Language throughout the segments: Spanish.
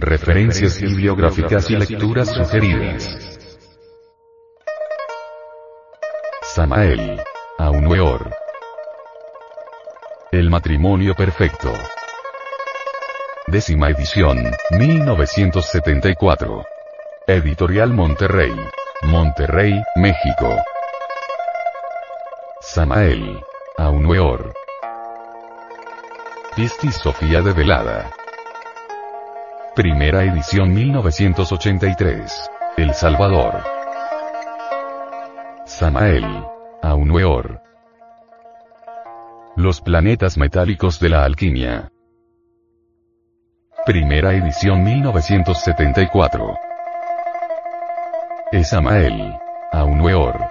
Referencias bibliográficas y lecturas sugeridas. Samael. Aunueor. El matrimonio perfecto. Décima edición, 1974. Editorial Monterrey. Monterrey, México. Samael. Aunueor. Pistis Sofía de Velada. Primera edición 1983. El Salvador. Samael. Aunueor. Los planetas metálicos de la alquimia. Primera edición 1974. Esamael. Aunueor.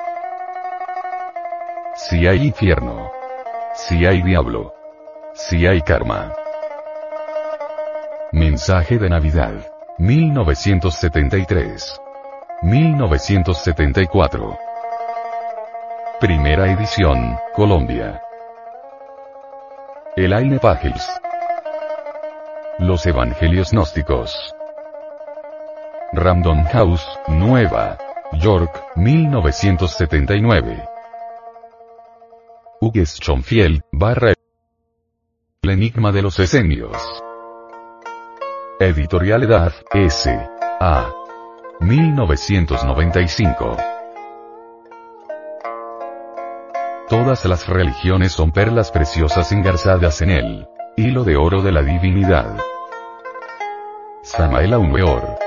Si hay infierno. Si hay diablo. Si hay karma. Mensaje de Navidad. 1973. 1974. Primera edición, Colombia. Elaine Pagels. Los Evangelios Gnósticos. Random House, Nueva York, 1979. Hugues Schonfield, barra El Enigma de los Esenios. Editorial Edad, S. A. 1995. Todas las religiones son perlas preciosas engarzadas en el hilo de oro de la divinidad. Samael Aumeor.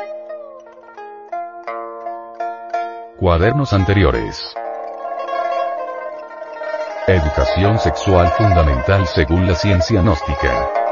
Cuadernos anteriores. Educación sexual fundamental según la ciencia gnóstica.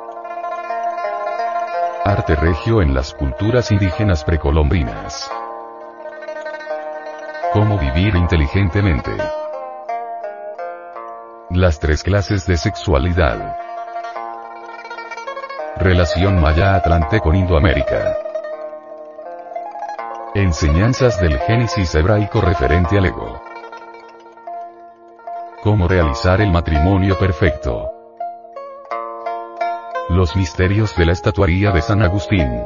Arte regio en las culturas indígenas precolombinas. Cómo vivir inteligentemente. Las tres clases de sexualidad. Relación Maya-Atlante con Indoamérica. Enseñanzas del Génesis hebraico referente al ego. Cómo realizar el matrimonio perfecto. Los misterios de la estatuaría de San Agustín.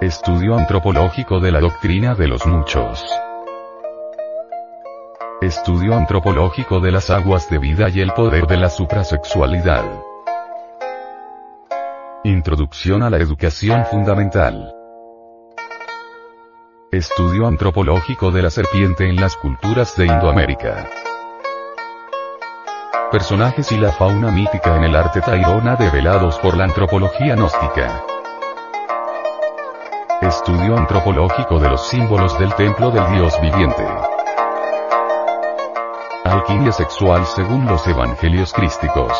Estudio antropológico de la doctrina de los muchos. Estudio antropológico de las aguas de vida y el poder de la suprasexualidad. Introducción a la educación fundamental. Estudio antropológico de la serpiente en las culturas de Indoamérica. Personajes y la fauna mítica en el arte tairona develados por la antropología gnóstica. Estudio antropológico de los símbolos del templo del Dios viviente. Alquimia sexual según los evangelios crísticos.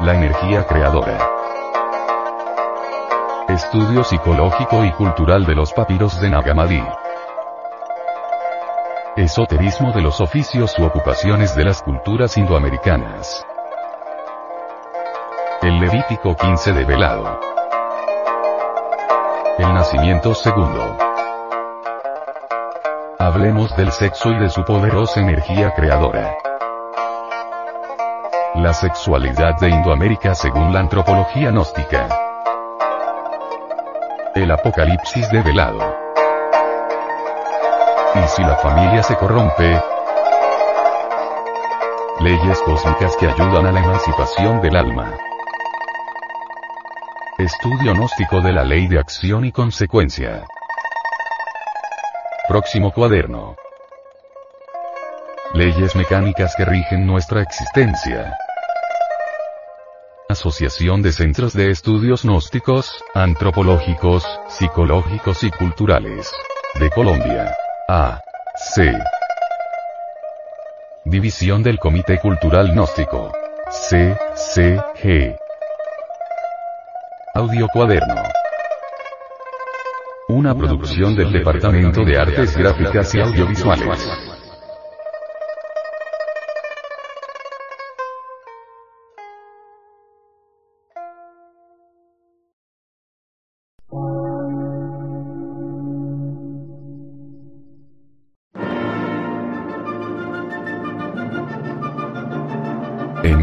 La energía creadora. Estudio psicológico y cultural de los papiros de Nagamadi. Esoterismo de los oficios u ocupaciones de las culturas indoamericanas. El Levítico 15 de Velado. El nacimiento segundo. Hablemos del sexo y de su poderosa energía creadora. La sexualidad de Indoamérica según la antropología gnóstica. El apocalipsis de velado. Y si la familia se corrompe, leyes cósmicas que ayudan a la emancipación del alma. Estudio gnóstico de la ley de acción y consecuencia. Próximo cuaderno. Leyes mecánicas que rigen nuestra existencia. Asociación de Centros de Estudios Gnósticos, Antropológicos, Psicológicos y Culturales. De Colombia. A. C. División del Comité Cultural Gnóstico. C. C. G. Audio cuaderno. Una producción del Departamento de Artes Gráficas y Audiovisuales.